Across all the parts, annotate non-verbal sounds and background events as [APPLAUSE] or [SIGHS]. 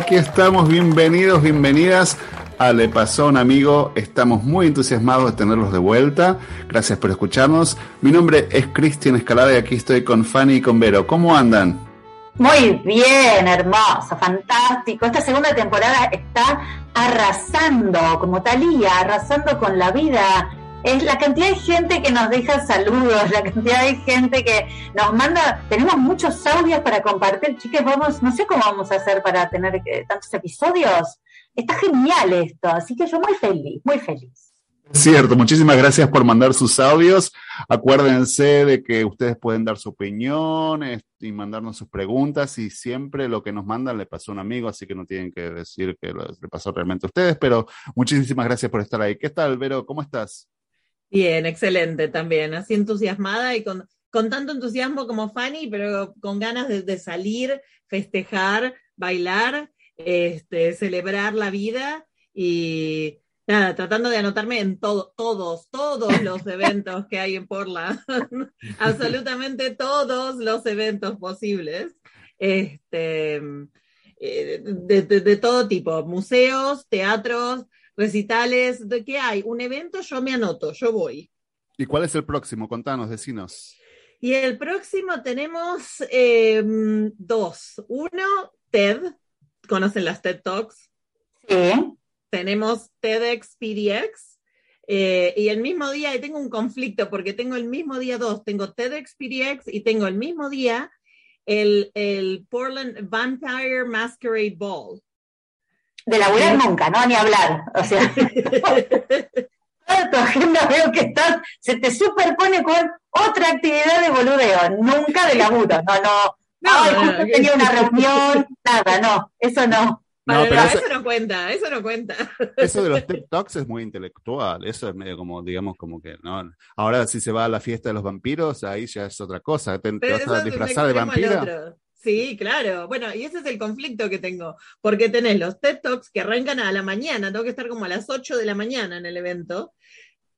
aquí estamos. Bienvenidos, bienvenidas a Le Pasó un Amigo. Estamos muy entusiasmados de tenerlos de vuelta. Gracias por escucharnos. Mi nombre es Cristian Escalada y aquí estoy con Fanny y con Vero. ¿Cómo andan? Muy bien, hermoso, fantástico. Esta segunda temporada está arrasando, como Talía, arrasando con la vida. Es la cantidad de gente que nos deja saludos, la cantidad de gente que nos manda. Tenemos muchos audios para compartir, chicas. Vamos, no sé cómo vamos a hacer para tener eh, tantos episodios. Está genial esto, así que yo muy feliz, muy feliz. Cierto, muchísimas gracias por mandar sus audios. Acuérdense de que ustedes pueden dar su opinión y mandarnos sus preguntas y siempre lo que nos mandan le pasó a un amigo, así que no tienen que decir que le pasó realmente a ustedes, pero muchísimas gracias por estar ahí. ¿Qué tal, Vero? ¿Cómo estás? Bien, excelente también, así entusiasmada y con, con tanto entusiasmo como Fanny, pero con ganas de, de salir, festejar, bailar este, celebrar la vida y nada, tratando de anotarme en todo, todos, todos los [LAUGHS] eventos que hay en Portland, [LAUGHS] absolutamente todos los eventos posibles, este, eh, de, todo tipo, museos, teatros, recitales, ¿de qué hay? Un evento, yo me anoto, yo voy. ¿Y cuál es el próximo? Contanos, decinos. Y el próximo tenemos em, dos. Uno, TED, ¿Conocen las TED Talks? Sí. Tenemos TEDx PDX. Eh, y el mismo día, y tengo un conflicto porque tengo el mismo día dos, tengo TEDx PDX y tengo el mismo día el, el Portland Vampire Masquerade Ball. De laburar nunca, ¿no? Ni hablar. O sea, [LAUGHS] toda tu agenda veo que estás, se te superpone con otra actividad de boludeo, nunca de laburo. No, no, [LAUGHS] no, Ay, tenía una [LAUGHS] reunión, nada, no, eso no. No, pero eso, no cuenta, eso no cuenta. Eso de los TikToks es muy intelectual, eso es medio como, digamos, como que, ¿no? Ahora si se va a la fiesta de los vampiros, ahí ya es otra cosa, ¿te, vas a disfrazar de vampira? Sí, claro. Bueno, y ese es el conflicto que tengo, porque tenés los TED Talks que arrancan a la mañana, tengo que estar como a las 8 de la mañana en el evento,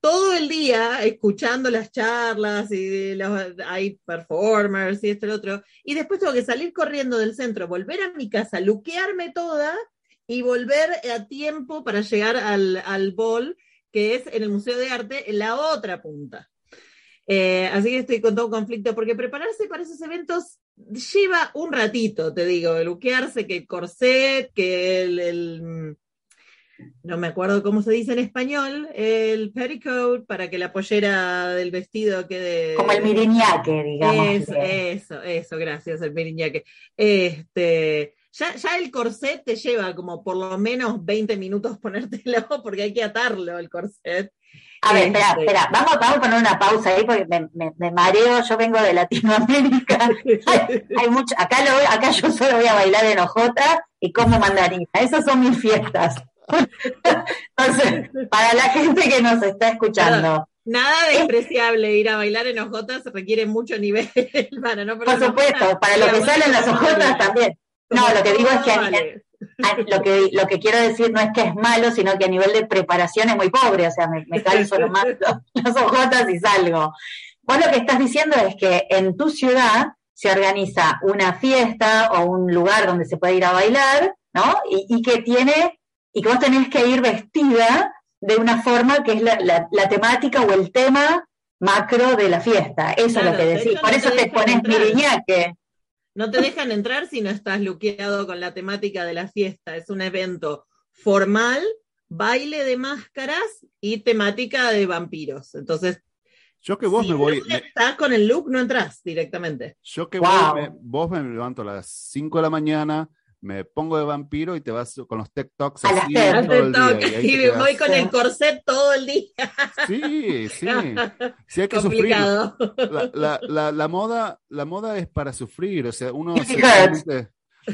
todo el día escuchando las charlas y los, hay performers y esto y lo otro, y después tengo que salir corriendo del centro, volver a mi casa, luquearme toda y volver a tiempo para llegar al, al que es en el Museo de Arte, en la otra punta. Eh, así que estoy con todo conflicto, porque prepararse para esos eventos lleva un ratito, te digo, luquearse, que el corset, que el no me acuerdo cómo se dice en español, el petticoat para que la pollera del vestido quede. Como el miriñaque, digamos. Eso, eso, eso, gracias, el miriñaque. Este, ya, ya el corset te lleva como por lo menos 20 minutos ponértelo [LAUGHS] porque hay que atarlo el corset. A ver, espera, este, espera, vamos, vamos a poner una pausa ahí porque me, me, mareo, yo vengo de Latinoamérica, [LAUGHS] hay, mucho, acá, lo, acá yo solo voy a bailar en ojota y como mandarina, esas son mis fiestas. [LAUGHS] Entonces, para la gente que nos está escuchando. Nada despreciable ir a bailar en ojotas requiere mucho nivel [LAUGHS] para no Por supuesto, para lo que salen las ojotas también. No, lo que digo es que lo que lo que quiero decir no es que es malo, sino que a nivel de preparación es muy pobre, o sea, me, me calzo nomás [LAUGHS] las ojotas y salgo. Vos lo que estás diciendo es que en tu ciudad se organiza una fiesta o un lugar donde se puede ir a bailar, ¿no? Y, y que tiene y que vos tenés que ir vestida de una forma que es la, temática o el tema macro de la fiesta. Eso es lo que decís. Por eso te, pones miriñaque. No te dejan entrar si no estás luqueado con la temática de la fiesta. Es un evento formal, baile de máscaras y temática de vampiros. Entonces, yo que vos me voy. estás con el look, no entras directamente. Yo que voy, vos me levanto a las 5 de la mañana, me pongo de vampiro y te vas con los TikToks así todo el día. Y, voy con el corset todo el día. Sí, sí. [LAUGHS] Sí hay que sufrir. La, la, la, moda, la moda es para sufrir. O sea, uno se,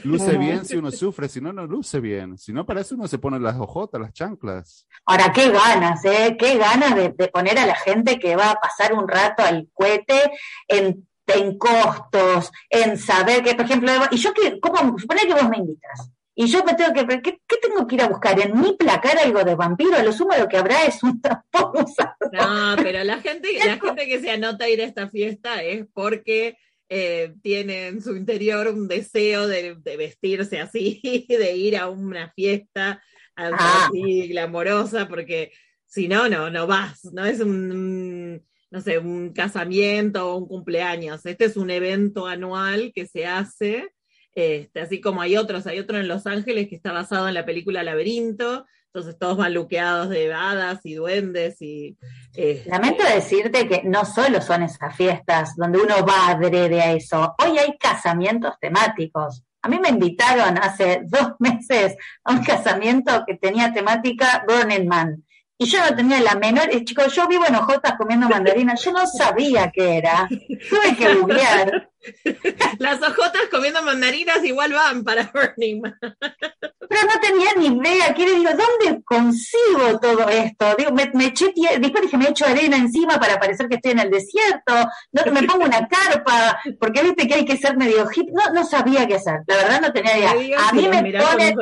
luce bien si uno sufre, si no, no luce bien. Si no, para eso uno se pone las ojotas, las chanclas. Ahora, qué ganas, ¿eh? Qué ganas de, de poner a la gente que va a pasar un rato al cohete en en costos, en saber que, por ejemplo, y yo que, ¿cómo? Supone que vos me invitas. Y yo me tengo que, ¿qué, ¿qué, tengo que ir a buscar? ¿En mi placar algo de vampiro? A lo sumo lo que habrá es un tampón No, pero la gente, la [LAUGHS] gente que se anota a ir a esta fiesta es porque eh, tiene en su interior un deseo de, de, vestirse así, [LAUGHS] de ir a una fiesta ah. así glamorosa, porque si no, no, no vas, no es un, no sé, un casamiento o un cumpleaños. Este es un evento anual que se hace, este, así como hay otros, hay otro en Los Ángeles que está basado en la película Laberinto, entonces todos van de hadas y duendes y... Este, Lamento decirte que no solo son esas fiestas donde uno va adrede a eso, hoy hay casamientos temáticos. A mí me invitaron hace dos [LAUGHS] meses a un casamiento que tenía temática Burning Man y yo no tenía la menor, eh, chicos, yo vivo en Ojotas comiendo mandarinas, yo no sabía qué era, tuve que googlear. [LAUGHS] Las ojotas comiendo mandarinas igual van para Burning Man. Pero no tenía ni idea, quiero digo, ¿dónde consigo todo esto? Digo, me, me eché, después dije, me echo arena encima para parecer que estoy en el desierto, no, me pongo una carpa, porque viste que hay que ser medio hip, no, no sabía qué hacer, la verdad no tenía idea. A mí me pone...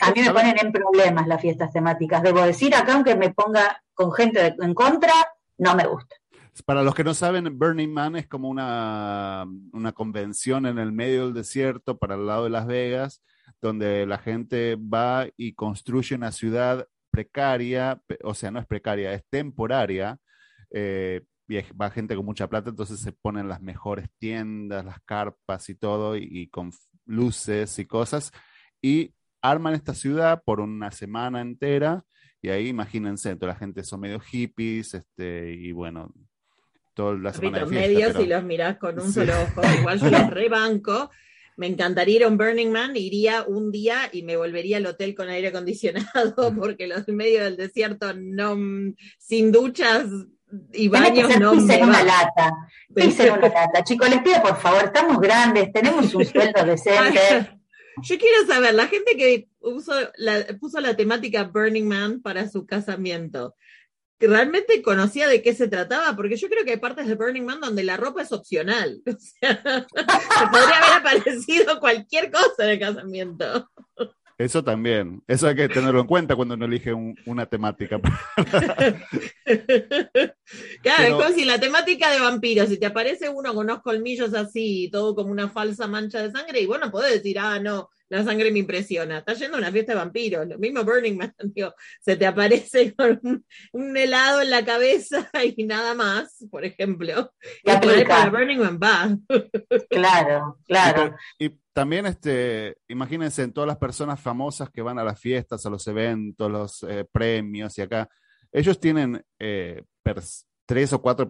A mí me ponen en problemas las fiestas temáticas. Debo decir acá, aunque me ponga con gente en contra, no me gusta. Para los que no saben, Burning Man es como una, una convención en el medio del desierto para el lado de Las Vegas, donde la gente va y construye una ciudad precaria, o sea, no es precaria, es temporaria. Eh, y va gente con mucha plata, entonces se ponen las mejores tiendas, las carpas y todo, y, y con luces y cosas. Y arman esta ciudad por una semana entera y ahí imagínense, toda la gente son medio hippies, este, y bueno, toda la semana de fiesta, medios y los mirás con un solo ojo, igual yo los rebanco. Me encantaría ir a un Burning Man, iría un día y me volvería al hotel con aire acondicionado, [LAUGHS] porque los medios del desierto no, sin duchas y baños no me una lata, pisen una lata. Chicos, les pido por favor, estamos grandes, tenemos un sueldo [LAUGHS] decente. Yo quiero saber, la gente que puso la, puso la temática Burning Man para su casamiento, ¿realmente conocía de qué se trataba? Porque yo creo que hay partes de Burning Man donde la ropa es opcional. [LAUGHS] O sea, podría haber aparecido cualquier cosa en el casamiento. Eso también, eso hay que tenerlo en cuenta cuando uno elige una temática. [LAUGHS] claro, es como si la temática de vampiros, si te aparece uno con unos colmillos así, todo como una falsa mancha de sangre, y bueno, podés decir, ah, no, la sangre me impresiona. Estás yendo a una fiesta de vampiros, lo mismo Burning Man, [LAUGHS] se te aparece con un, helado en la cabeza [LAUGHS] y nada más, por ejemplo. Y para Burning Man va. Claro, claro. Y, también, este, imagínense en todas las personas famosas que van a las fiestas, a los eventos, los eh, premios y acá, ellos tienen eh, tres o cuatro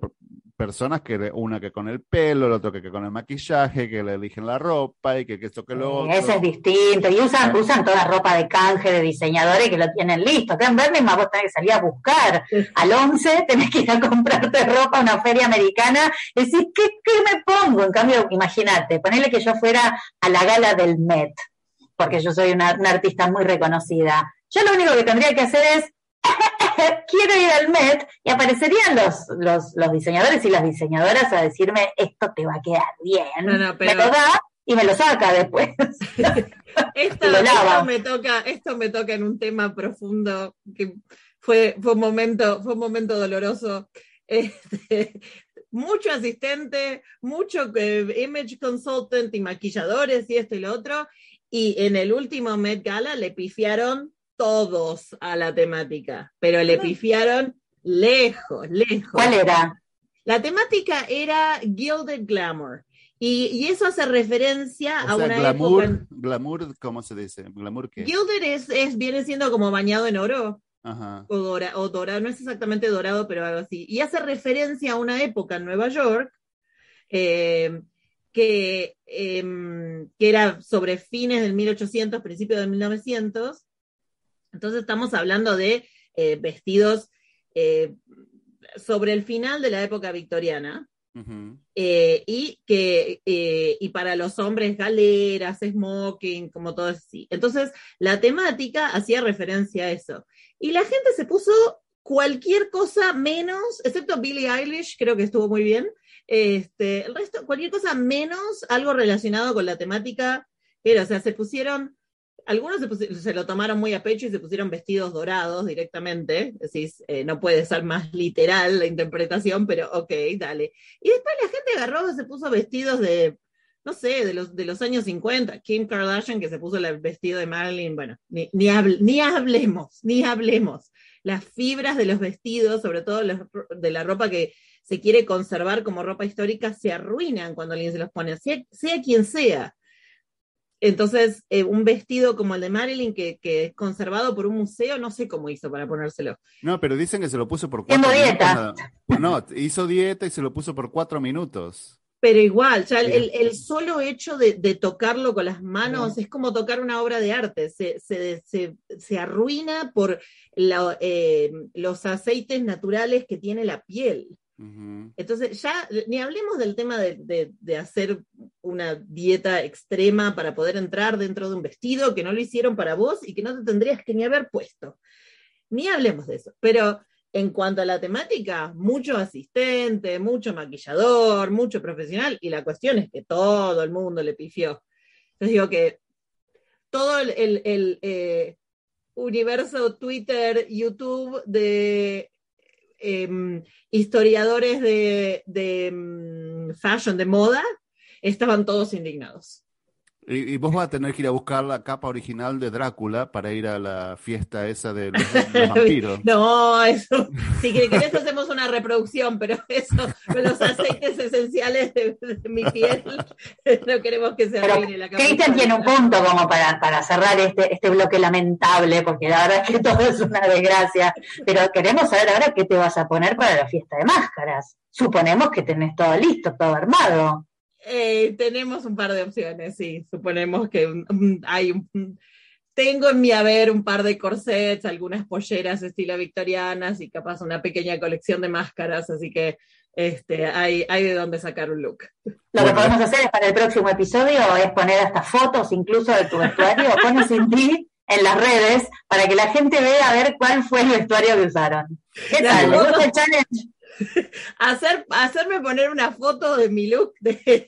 personas que una que con el pelo, el otro que, con el maquillaje, que le eligen la ropa y que, esto que lo otro. Eso es distinto. Y usan, usan toda ropa de canje de diseñadores que lo tienen listo. Acá en Birmingham vos tenés que salir a buscar. Al 11 tenés que ir a comprarte ropa a una feria americana y decís, ¿qué, ¿qué me pongo? En cambio, imagínate, ponele que yo fuera a la gala del Met, porque yo soy una, una artista muy reconocida. Yo lo único que tendría que hacer es quiero ir al Met y aparecerían los, los, los, diseñadores y las diseñadoras a decirme, esto te va a quedar bien. Me lo da y me lo saca después. [LAUGHS] esto, [LAUGHS] esto, me toca, esto me toca en un tema profundo que fue, fue, un, momento, fue un momento doloroso. Este, mucho asistente, mucho eh, image consultant y maquilladores y esto y lo otro. Y en el último Met Gala le pifiaron todos a la temática, pero le pifiaron lejos, lejos. ¿Cuál era? La temática era Gilded Glamour. Y, eso hace referencia a una glamour, Glamour, ¿cómo se dice? ¿Glamour qué? Gilded es, viene siendo como bañado en oro. O, dorado, no es exactamente dorado, pero algo así. Y hace referencia a una época en Nueva York eh, que, em, que era sobre fines del 1800, principios del 1900, entonces estamos hablando de eh, vestidos eh, sobre el final de la época victoriana. Eh, y que y para los hombres galeras, smoking, como todo así. Entonces, la temática hacía referencia a eso. Y la gente se puso cualquier cosa menos, excepto Billie Eilish, creo que estuvo muy bien, Este, el resto, cualquier cosa menos algo relacionado con la temática, era, o sea, se pusieron, algunos se, lo tomaron muy a pecho y se pusieron vestidos dorados directamente, decís, eh, no puede ser más literal la interpretación, pero ok, dale. Y después la gente agarró, se puso vestidos de no sé, de los, de los años 50, Kim Kardashian que se puso el vestido de Marilyn, bueno, ni, ni, ni hablemos, ni hablemos. Las fibras de los vestidos, sobre todo de la ropa que se quiere conservar como ropa histórica, se arruinan cuando alguien se los pone, sea, sea quien sea. Entonces, eh, un vestido como el de Marilyn, que, que, es conservado por un museo, no sé cómo hizo para ponérselo. No, pero dicen que se lo puso por cuatro dieta. No, hizo dieta y se lo puso por cuatro minutos. Pero igual, ya el, el, solo hecho de, de, tocarlo con las manos es como tocar una obra de arte, se, se, se, se arruina por la, eh, los aceites naturales que tiene la piel. Entonces, ya ni hablemos del tema de, de, hacer una dieta extrema para poder entrar dentro de un vestido que no lo hicieron para vos y que no te tendrías que ni haber puesto. Ni hablemos de eso. Pero en cuanto a la temática, mucho asistente, mucho maquillador, mucho profesional, y la cuestión es que todo el mundo le pifió. Entonces digo que todo el, el, eh, universo Twitter, YouTube de em, historiadores de, de em, fashion, de moda, estaban todos indignados. Y, vos vas a tener que ir a buscar la capa original de Drácula para ir a la fiesta esa de los, [LAUGHS] vampiros. no, eso, si querés hacemos una reproducción, pero eso, los aceites esenciales de, mi piel, [LAUGHS] no queremos que se arruine la capa. Cristian tiene un punto como para, para cerrar este, este bloque lamentable, porque la verdad es que [LAUGHS] todo es una desgracia, pero queremos saber ahora qué te vas a poner para la fiesta de máscaras. Suponemos que tenés todo listo, todo armado. Eh, tenemos un par de opciones, sí. Suponemos que hay un, tengo en mi haber un par de corsets, algunas polleras estilo victorianas y capaz una pequeña colección de máscaras, así que este, hay, hay de dónde sacar un look. Lo que podemos hacer es para el próximo episodio es poner hasta fotos incluso de tu vestuario, [LAUGHS] pones en ti en las redes para que la gente vea a ver cuál fue el vestuario que usaron. ¿Qué tal? ¿Les gusta el challenge? [LAUGHS] Hacer, hacerme poner una foto de mi look de,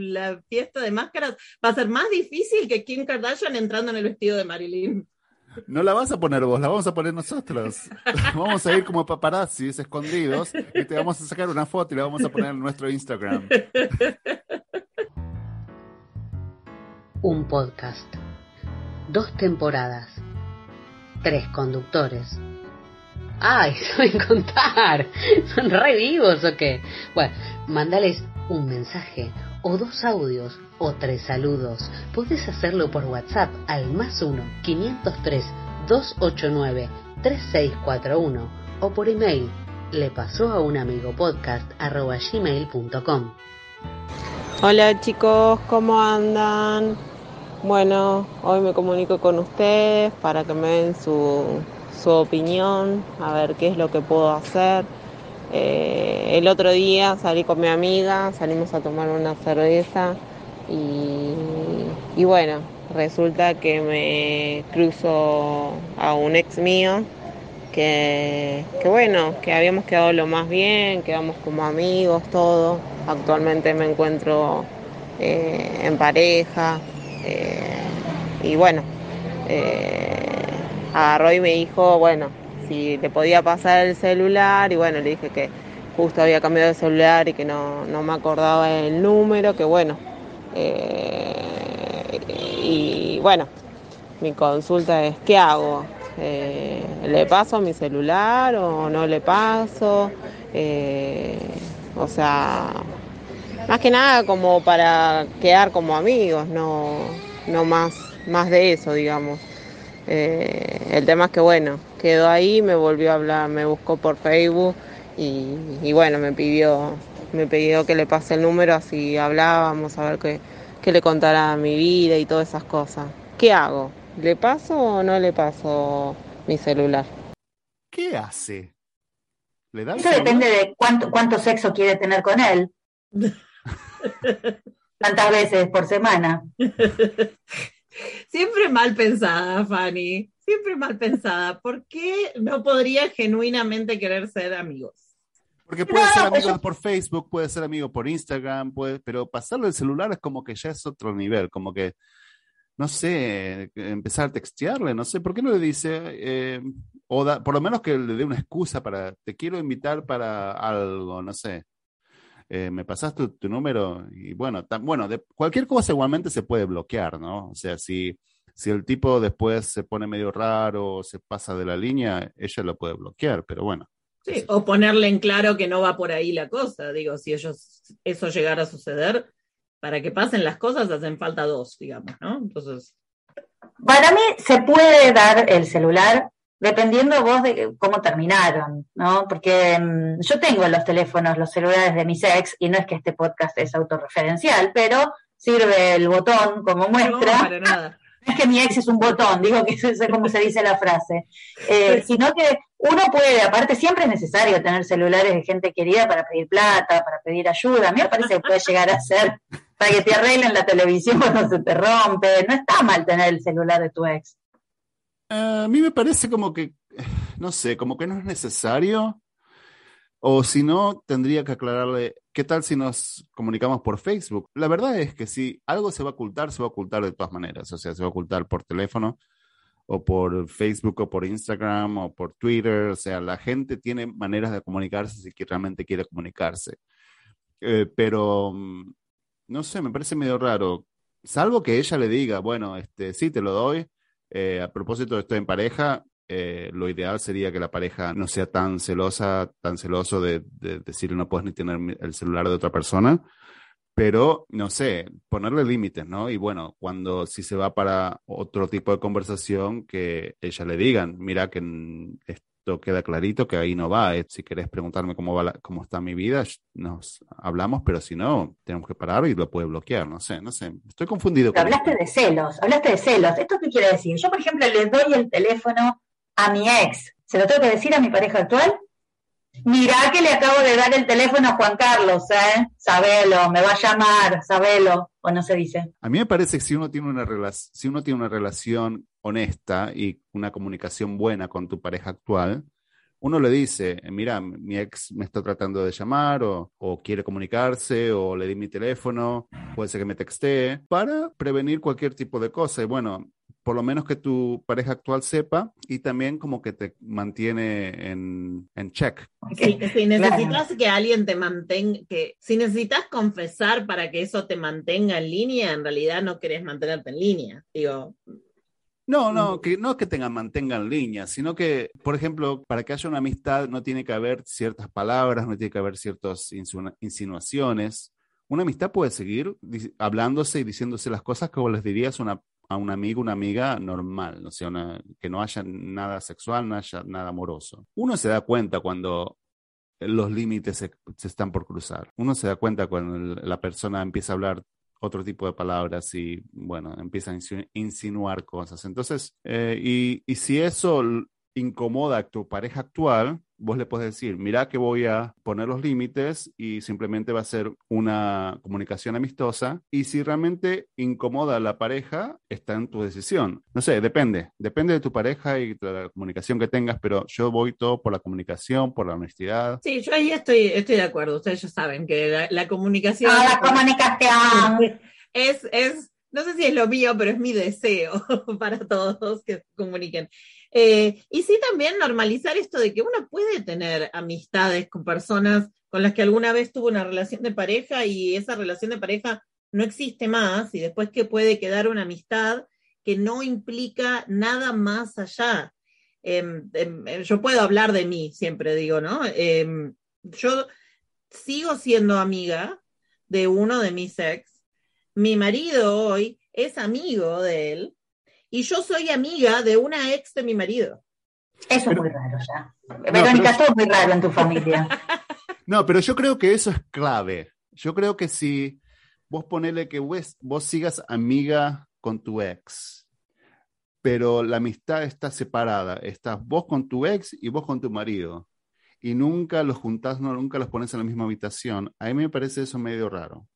la fiesta de máscaras va a ser más difícil que Kim Kardashian entrando en el vestido de Marilyn. No la vas a poner vos, la vamos a poner nosotros. [LAUGHS] Vamos a ir como paparazzis escondidos y te vamos a sacar una foto y la vamos a poner en nuestro Instagram. Un podcast. Dos temporadas. Tres conductores Ay, [LAUGHS] saben contar. ¿Son re vivos o qué? Bueno, mandales un mensaje o dos audios o tres saludos. Podés hacerlo por WhatsApp al más 1 503 289 3641 o por email le pasó a un amigo podcast arroba gmail.com. Hola chicos, ¿cómo andan? Bueno, hoy me comunico con ustedes para que me den su su opinión, a ver qué es lo que puedo hacer. Eh, el otro día salí con mi amiga, salimos a tomar una cerveza y, bueno, resulta que me cruzo a un ex mío que, bueno, que habíamos quedado lo más bien, quedamos como amigos, todo. Actualmente me encuentro eh, en pareja eh, y bueno, agarró y me dijo, bueno, si le podía pasar el celular y bueno, le dije que justo había cambiado de celular y que no, me acordaba el número, que bueno. Eh, y bueno, mi consulta es, ¿qué hago? Eh, ¿Le paso mi celular o no le paso? Eh, o sea, más que nada como para quedar como amigos, no, no más, más de eso, digamos. Eh, el tema es que bueno, quedó ahí, me volvió a hablar, me buscó por Facebook y, bueno, me pidió, me pidió que le pase el número así hablábamos, a ver qué, qué le contara mi vida y todas esas cosas. ¿Qué hago? ¿Le paso o no le paso mi celular? ¿Qué hace? ¿Le da Eso depende de cuánto, cuánto sexo quiere tener con él. [LAUGHS] ¿Cuántas veces por semana? [LAUGHS] Siempre mal pensada, Fanny. Siempre mal pensada. ¿Por qué no podría genuinamente querer ser amigos? Porque puede ser amigo por Facebook, puede ser amigo por Instagram, puede, pero pasarlo el celular es como que ya es otro nivel, como que, no sé, empezar a textearle, no sé, ¿por qué no le dice, eh, o da- por lo menos que le dé una excusa para, te quiero invitar para algo, no sé, eh, me pasas tu, tu número y bueno, tan- bueno, de cualquier cosa igualmente se puede bloquear, ¿no? O sea, si, si el tipo después se pone medio raro o se pasa de la línea, ella lo puede bloquear, pero bueno. Sí, o ponerle en claro que no va por ahí la cosa. Digo, si ellos eso llegara a suceder, para que pasen las cosas hacen falta dos, digamos, ¿no? Entonces, Para mí se puede dar el celular dependiendo vos de cómo terminaron, ¿no? Porque mm, yo tengo los teléfonos, los celulares de mis ex, y no es que este podcast es autorreferencial, pero sirve el botón como no, muestra. para nada. No [LAUGHS] es que mi ex es un botón, digo que es como se dice la frase, Eh, sino que uno puede, aparte siempre es necesario tener celulares de gente querida para pedir plata, para pedir ayuda, a mí me parece que puede llegar a ser para que te arreglen la televisión cuando se te rompe, no está mal tener el celular de tu ex. A mí me parece como que, [SIGHS] no sé, como que no es necesario. O si no, tendría que aclararle, ¿qué tal si nos comunicamos por Facebook? La verdad es que si algo se va a ocultar, se va a ocultar de todas maneras. O sea, se va a ocultar por teléfono, o por Facebook, o por Instagram, o por Twitter. O sea, la gente tiene maneras de comunicarse si realmente quiere comunicarse. Eh, pero, mm, no sé, me parece medio raro. Salvo que ella le diga, bueno, este, sí, te lo doy. Eh, a propósito, estoy en pareja. eh, lo ideal sería que la pareja no sea tan celosa, tan celoso de, de decirle no puedes ni tener el celular de otra persona. Pero, no sé, ponerle límites, ¿no? Y bueno, cuando si se va para otro tipo de conversación, que ella le digan, mira que esto queda clarito, que ahí no va. eh, Si querés preguntarme cómo va la- cómo está mi vida, nos hablamos, pero si no, tenemos que parar y lo puede bloquear, no sé, no sé. Estoy confundido Pero con hablaste esto. de celos, hablaste de celos. ¿Esto qué quiere decir? Yo, por ejemplo, le doy el teléfono a mi ex. ¿Se lo tengo que decir a mi pareja actual? Mirá que le acabo de dar el teléfono a Juan Carlos, ¿eh? Sabelo, me va a llamar, sabelo, o no se dice. A mí me parece que si uno tiene una relación, si uno tiene una relación honesta y una comunicación buena con tu pareja actual, uno le dice, mira, mi ex me está tratando de llamar o, o quiere comunicarse o le di mi teléfono, puede ser que me textee, para prevenir cualquier tipo de cosa. Y bueno, por lo menos que tu pareja actual sepa y también como que te mantiene en, en check. Si, si necesitas que alguien te mantenga, que si necesitas confesar para que eso te mantenga en línea, en realidad no querés mantenerte en línea. Digo, No, no, que no que tengan, mantengan línea, sino que, por ejemplo, para que haya una amistad no tiene que haber ciertas palabras, no tiene que haber ciertas insinu- insinuaciones. Una amistad puede seguir hablándose y diciéndose las cosas como les dirías una- a un amigo, una amiga normal, o sea, una- que no haya nada sexual, no haya nada amoroso. Uno se da cuenta cuando los límites se, se están por cruzar. Uno se da cuenta cuando la persona empieza a hablar otro tipo de palabras y, bueno, empieza a insi- insinuar cosas. Entonces, eh, y, y si eso incomoda a tu pareja actual, vos le puedes decir, mira que voy a poner los límites y simplemente va a ser una comunicación amistosa. Y si realmente incomoda a la pareja, está en tu decisión. No sé, depende, depende de tu pareja y de la comunicación que tengas, pero yo voy todo por la comunicación, por la honestidad. sí, yo ahí estoy, estoy de acuerdo. Ustedes ya saben que la, la comunicación Ah, la comunicación. [LAUGHS] es, es, no sé si es lo mío, pero es mi deseo [LAUGHS] para todos que comuniquen. Eh, y sí también normalizar esto de que uno puede tener amistades con personas con las que alguna vez tuvo una relación de pareja y esa relación de pareja no existe más y después que puede quedar una amistad que no implica nada más allá. Em, em, yo puedo hablar de mí, siempre digo, ¿no? Em, yo sigo siendo amiga de uno de mis ex. Mi marido hoy es amigo de él y yo soy amiga de una ex de mi marido. Eso es muy raro ya. Verónica, pero- todo es muy raro en tu familia. [LAUGHS] No, pero yo creo que eso es clave. Yo creo que si vos ponele que vos, vos sigas amiga con tu ex, pero la amistad está separada, estás vos con tu ex y vos con tu marido, y nunca los juntás, no, nunca los pones en la misma habitación, a mí me parece eso medio raro.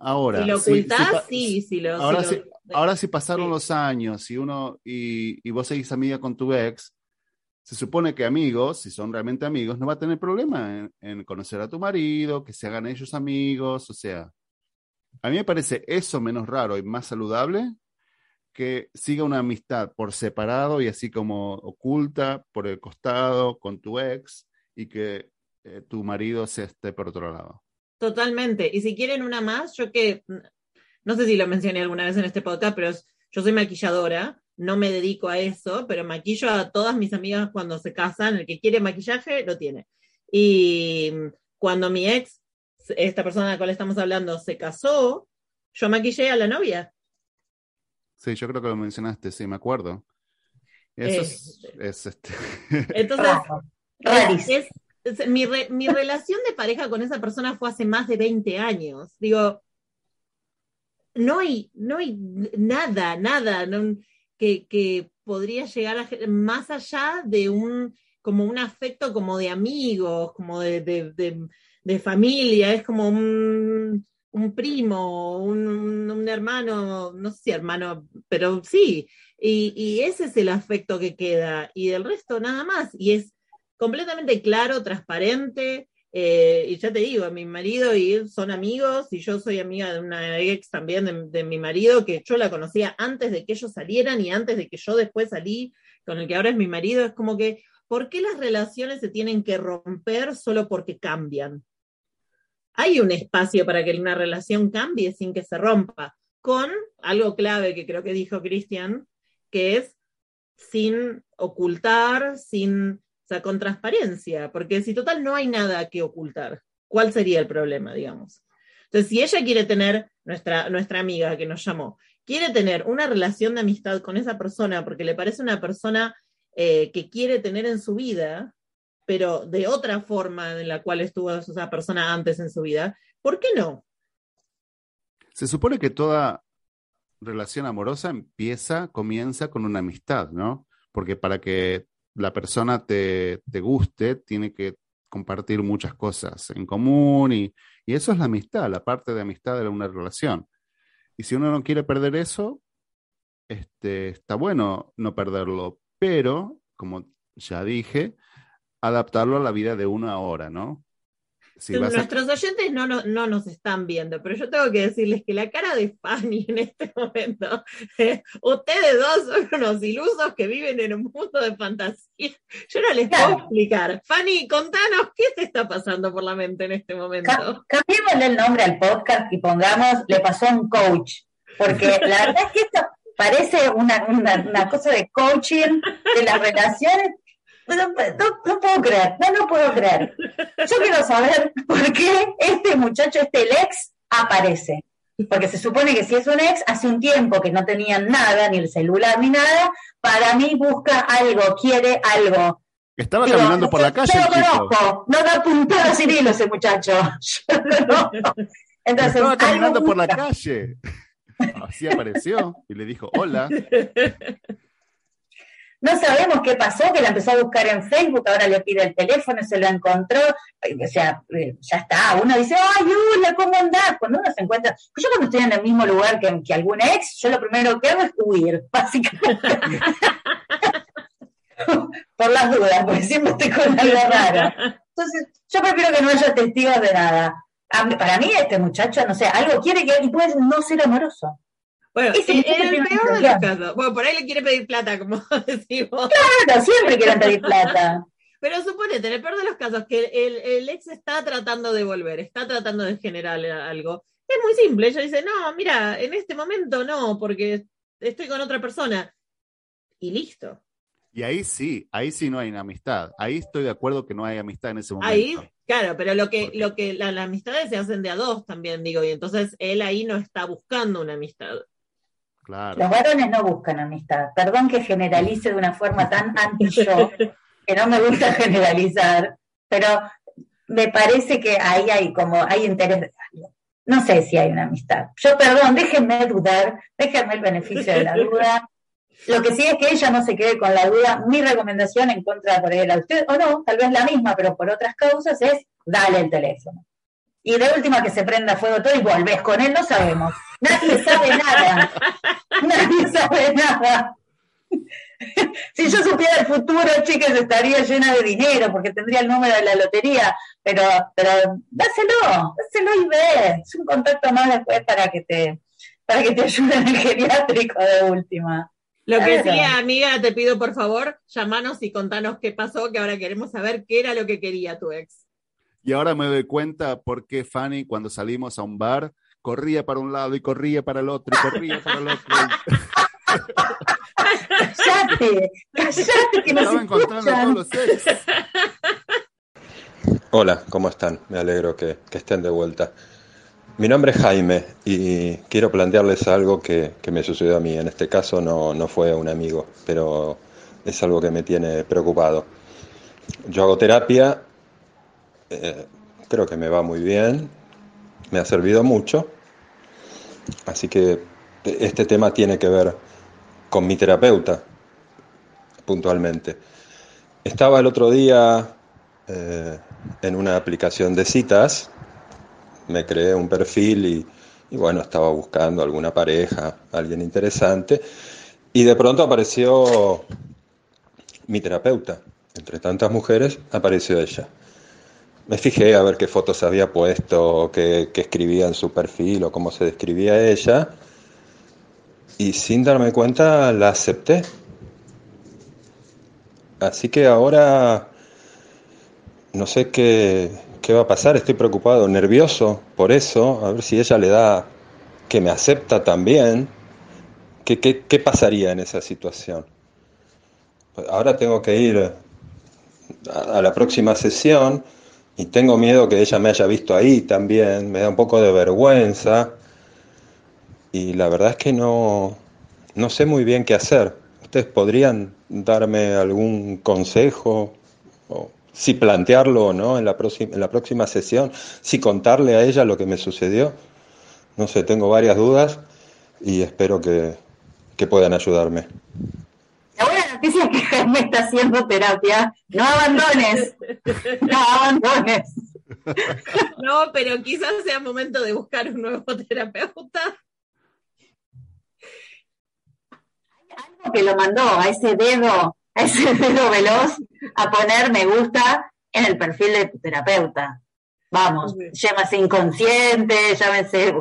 Ahora, si lo ocultás, si sí, si lo. ahora si lo- Ahora si pasaron Sí. los años y uno y, y vos seguís amiga con tu ex, se supone que amigos, si son realmente amigos, no va a tener problema en, en conocer a tu marido, que se hagan ellos amigos, o sea, a mí me parece eso menos raro y más saludable que siga una amistad por separado y así como oculta por el costado con tu ex y que eh, tu marido se esté por otro lado. Totalmente. Y si quieren una más, yo que, no sé si lo mencioné alguna vez en este podcast, pero yo soy maquilladora, no me dedico a eso, pero maquillo a todas mis amigas cuando se casan, el que quiere maquillaje lo tiene. Y cuando mi ex, esta persona de la cual estamos hablando, se casó, yo maquillé a la novia. Sí, yo creo que lo mencionaste, sí, me acuerdo. Eso es, Eh, es, este. [LAUGHS] Entonces, es- es- mi, mi relación de pareja con esa persona fue hace más de 20 años. Digo, no hay, no hay nada, nada no- que, que podría llegar a más allá de un, como un afecto como de amigos, como de, de- de- familia, es como un, un primo, un, un- un hermano, no sé si hermano, pero sí, y, y ese es el afecto que queda, y del resto nada más, y es completamente claro, transparente, eh, y ya te digo, mi marido y él son amigos, y yo soy amiga de una ex también de, de mi marido, que yo la conocía antes de que ellos salieran y antes de que yo después salí con el que ahora es mi marido, es como que, ¿por qué las relaciones se tienen que romper solo porque cambian? Hay un espacio para que una relación cambie sin que se rompa, con algo clave que creo que dijo Cristian, que es sin ocultar, sin, o sea, con transparencia, porque si total no hay nada que ocultar, ¿cuál sería el problema, digamos? Entonces, si ella quiere tener, nuestra, nuestra amiga que nos llamó, quiere tener una relación de amistad con esa persona porque le parece una persona eh, que quiere tener en su vida, pero de otra forma en la cual estuvo esa persona antes en su vida, ¿por qué no? Se supone que toda relación amorosa empieza, comienza con una amistad, ¿no? Porque para que la persona te, te guste, tiene que compartir muchas cosas en común y, y eso es la amistad, la parte de amistad de una relación. Y si uno no quiere perder eso, este, está bueno no perderlo, pero, como ya dije, adaptarlo a la vida de uno ahora, ¿no? Si vas a- Nuestros oyentes no, no, no nos están viendo, pero yo tengo que decirles que la cara de Fanny en este momento, eh, ustedes dos son unos ilusos que viven en un mundo de fantasía. Yo no les puedo explicar. Fanny, contanos qué te está pasando por la mente en este momento. Ca- Cambiémosle el nombre al podcast y pongamos, le pasó a un coach, porque [LAUGHS] la verdad es que esto parece una, una, una cosa de coaching de las relaciones. No, no, no puedo creer, no lo puedo creer. Yo quiero saber por qué este muchacho, este ex, aparece. Porque se supone que si es un ex, hace un tiempo que no tenían nada, ni el celular ni nada, para mí busca algo, quiere algo. Estaba Digo, caminando por la calle Yo lo conozco, no da puntada a Cirilo ese muchacho. [LAUGHS] Yo lo conozco. Entonces, Estaba caminando por la calle. Así apareció y le dijo, hola. [LAUGHS] No sabemos qué pasó, que la empezó a buscar en Facebook, ahora le pide el teléfono, se lo encontró, o sea, eh, ya está, uno dice, ay, hola, ¿cómo andás? Cuando uno se encuentra, yo cuando estoy en el mismo lugar que, que ex, yo lo primero que hago es huir, [LAUGHS] básicamente. [LAUGHS] Por las dudas, porque siempre estoy con algo raro. Entonces, yo prefiero que no haya testigos de nada. Para mí, este muchacho, no sé, algo quiere que y puede no ser amoroso. Bueno, en, muchacho en el peor de los casos, bueno, por ahí le quiere pedir plata, como [LAUGHS] decimos. Claro, siempre quieren pedir plata. [LAUGHS] Pero suponete, en el peor de los casos, que el, el ex está tratando de volver, está tratando de generar algo. Es muy simple, ella dice, no, mira, en este momento no, porque estoy con otra persona. Y listo. Y ahí sí, ahí sí no hay una amistad. Ahí estoy de acuerdo que no hay amistad en ese momento. Ahí, claro, pero lo que, lo que la- las amistades se hacen de a dos también, digo, y entonces él ahí no está buscando una amistad. Los varones no buscan amistad. Perdón que generalice de una forma tan anti-yo, que no me gusta generalizar, pero me parece que ahí hay como, hay interés. No sé si hay una amistad. Yo, perdón, déjenme dudar, déjenme el beneficio de la duda. Lo que sí es que ella no se quede con la duda. Mi recomendación en contra por él a usted, o no, tal vez la misma, pero por otras causas, es dale el teléfono. Y de última que se prenda fuego todo y volvés con él, no sabemos. Nadie sabe nada. Nadie sabe nada. si yo supiera el futuro, chicas, estaría llena de dinero porque tendría el número de la lotería, pero, pero dáselo, dáselo y ve. Es un contacto más después para que te, para que te ayude en el geriátrico de última. Lo que sí, amiga, te pido por favor, llamanos y contanos qué pasó, que ahora queremos saber qué era lo que quería tu ex. Y ahora me doy cuenta por qué Fanny, cuando salimos a un bar, corría para un lado y corría para el otro y corría para el otro. ¡Cállate! ¡Cállate que nos encontrando todos los ex. Hola, ¿cómo están? Me alegro que, que, estén de vuelta. Mi nombre es Jaime y quiero plantearles algo que, que me sucedió a mí. En este caso no, no, fue un amigo, pero es algo que me tiene preocupado. Yo hago terapia, eh, creo que me va muy bien, me ha servido mucho, así que este tema tiene que ver con mi terapeuta, puntualmente. Estaba el otro día eh, en una aplicación de citas, me creé un perfil y, y, bueno, estaba buscando alguna pareja, alguien interesante, y de pronto apareció mi terapeuta. Entre tantas mujeres apareció ella. Me fijé a ver qué fotos había puesto, qué, escribía en su perfil o cómo se describía ella, y sin darme cuenta la acepté. Así que ahora no sé qué, qué va a pasar, estoy preocupado, nervioso por eso, a ver si ella le da que me acepta también. ¿Qué, qué, qué pasaría en esa situación? Ahora tengo que ir a la próxima sesión y tengo miedo que ella me haya visto ahí también, me da un poco de vergüenza y la verdad es que no, no sé muy bien qué hacer. ¿Ustedes podrían darme algún consejo? O si plantearlo o no en la, próxima, en la próxima sesión, si contarle a ella lo que me sucedió. No sé, tengo varias dudas y espero que, que puedan ayudarme. La buena noticia es que Jaime está haciendo terapia. No abandones. No abandones. No, pero quizás sea momento de buscar un nuevo terapeuta. Algo que lo mandó a ese dedo, a ese dedo veloz, a poner me gusta en el perfil de tu terapeuta. Vamos, llámese inconsciente, [LAUGHS] llámese.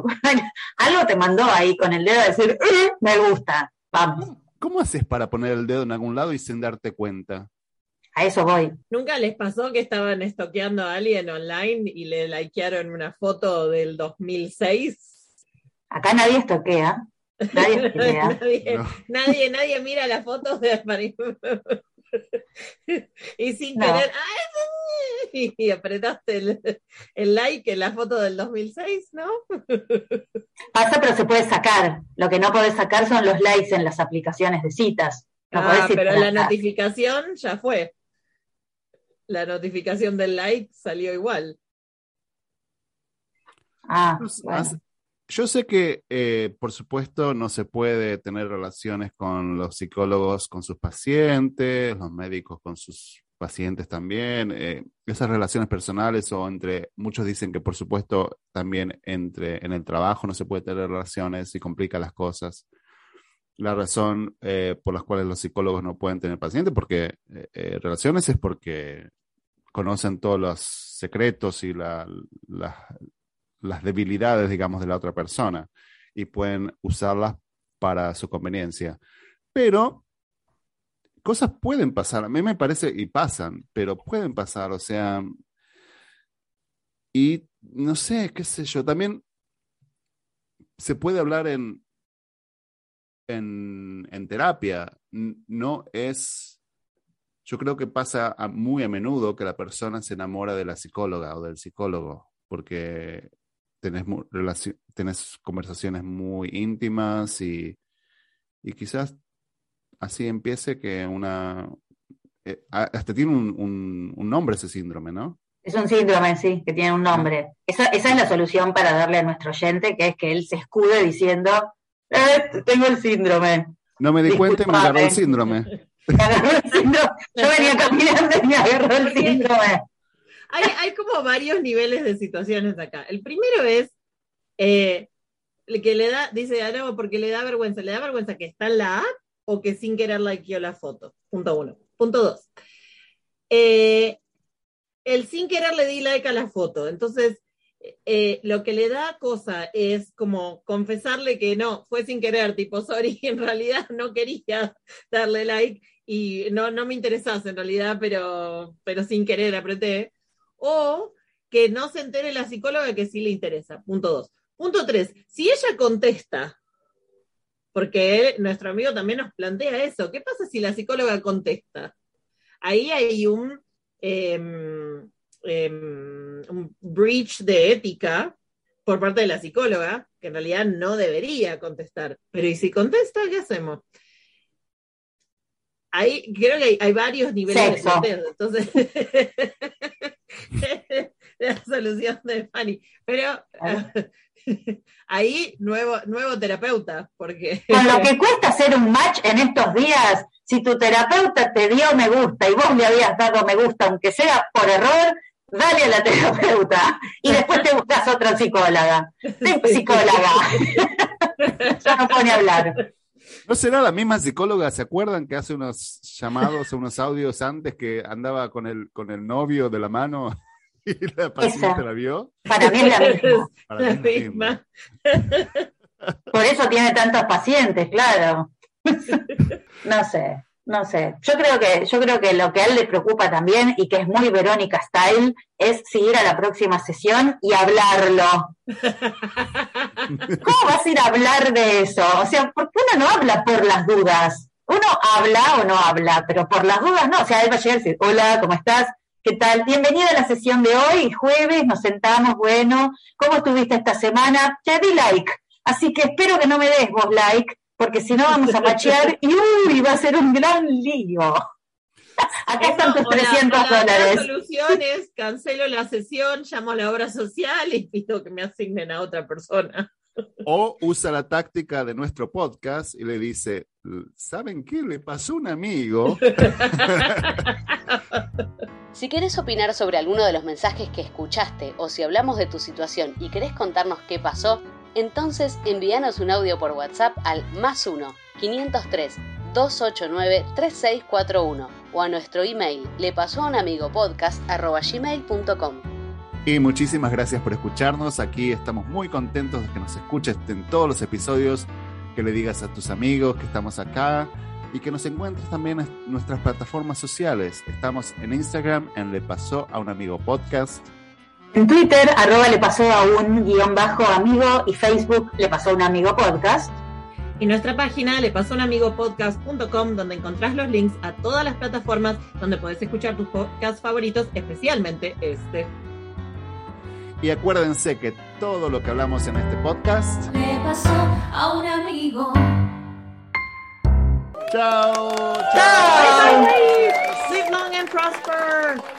Algo te mandó ahí con el dedo a decir, eh, me gusta. Vamos. ¿Cómo haces para poner el dedo en algún lado y sin darte cuenta? A eso voy. ¿Nunca les pasó que estaban estoqueando a alguien online y le likearon una foto del 2006? Acá nadie estoquea. Nadie [LAUGHS] estoquea. nadie, no. nadie, nadie, mira las fotos de y sin no. querer, ¡ay! y apretaste el, el, like en la foto del 2006, ¿no? Pasa, pero se puede sacar. Lo que no podés sacar son los likes en las aplicaciones de citas. No ah, pero la notificación ya fue. La notificación del like salió igual. Ah, bueno. Yo sé que, eh, por supuesto, no se puede tener relaciones con los psicólogos, con sus pacientes, los médicos con sus pacientes también. Eh, esas relaciones personales o entre, muchos dicen que, por supuesto, también entre en el trabajo no se puede tener relaciones y complica las cosas. La razón eh, por las cuales los psicólogos no pueden tener pacientes, porque relaciones es porque conocen todos los secretos y la, la, las debilidades, digamos, de la otra persona y pueden usarlas para su conveniencia. Pero cosas pueden pasar, a mí me parece, y pasan, pero pueden pasar, o sea, y no sé, qué sé yo, también se puede hablar en, en, en terapia, no es, yo creo que pasa muy a menudo que la persona se enamora de la psicóloga o del psicólogo, porque tenés, tenés conversaciones muy íntimas y, y, quizás así empiece que una... Eh, hasta tiene un, un, un, nombre ese síndrome, ¿no? Es un síndrome, sí, que tiene un nombre. Esa, esa, es la solución para darle a nuestro oyente, que es que él se escude diciendo, eh, tengo el síndrome. No me di cuenta y me agarró el síndrome. [LAUGHS] Me agarró el síndrome. Yo venía caminando y me agarró el síndrome hay, hay, como varios niveles de situaciones acá. El primero es eh, que le da, dice, ah, no, porque le da vergüenza, le da vergüenza que está en la app o que sin querer likeó la foto. Punto uno. Punto dos. Eh, el sin querer le di like a la foto. Entonces, eh, lo que le da cosa es como confesarle que no, fue sin querer, tipo, sorry, [LAUGHS] en realidad no quería darle like y no, no me interesas en realidad, pero, pero sin querer apreté. O que no se entere la psicóloga que sí le interesa. Punto dos. Punto tres, si ella contesta, porque nuestro amigo también nos plantea eso, ¿qué pasa si la psicóloga contesta? Ahí hay un... Em, Em, un breach de ética por parte de la psicóloga, que en realidad no debería contestar. Pero ¿y si contesta, qué hacemos? Ahí creo que hay, varios niveles de Entonces, [LAUGHS] la solución de Fanny. Pero [LAUGHS] [LAUGHS] ahí nuevo, nuevo terapeuta, porque... [LAUGHS] Con lo que cuesta hacer un match en estos días, si tu terapeuta te dio me gusta y vos le habías dado me gusta, aunque sea por error, dale a la [LAUGHS] terapeuta y después te buscas otra psicóloga. psicóloga. ya no pone a hablar. ¿No será la misma psicóloga? ¿Se acuerdan que hace unos llamados, unos audios antes que andaba con el, con el novio de la mano [LAUGHS] la paciente la vio? Para mí es la misma. [LAUGHS] Por eso tiene tantos pacientes, claro. [LAUGHS] No sé. No sé, yo creo que, yo creo que lo que a él le preocupa también y que es muy Verónica Style es seguir a la próxima sesión y hablarlo. ¿Cómo vas a ir a hablar de eso? O sea, porque uno no habla por las dudas. Uno habla o no habla, pero por las dudas no. O sea, él va a llegar y decir, hola, ¿cómo estás? ¿Qué tal? Bienvenida a la sesión de hoy, jueves, nos sentamos, bueno, ¿cómo estuviste esta semana? Ya di like, así que espero que no me des vos like, porque si no vamos a machear y uy, va a ser un gran lío. [LAUGHS] Acá están tus 300 dólares. La solución es cancelo la sesión, llamo a la obra social y pido que me asignen a otra persona. O usa la táctica de nuestro podcast y le dice, ¿saben qué? Le pasó un amigo. [LAUGHS] Si querés opinar sobre alguno de los mensajes que escuchaste o si hablamos de tu situación y querés contarnos qué pasó, entonces envíanos un audio por WhatsApp al más 1 503 289 3641 o a nuestro email le pasó a un amigo podcast gmail.com. Y muchísimas gracias por escucharnos. Aquí estamos muy contentos de que nos escuches en todos los episodios, que le digas a tus amigos que estamos acá y que nos encuentres también en nuestras plataformas sociales. Estamos en Instagram en Le Pasó a un Amigo Podcast en Twitter, arroba le pasó a un guion bajo amigo y Facebook le pasó a un amigo podcast. Y nuestra página le pasó un amigo podcast.com donde encontrás los links a todas las plataformas donde podés escuchar tus podcasts favoritos, especialmente este. Y acuérdense que todo lo que hablamos en este podcast le pasó a un amigo. Chao. Chao. Sigmund and Prosper.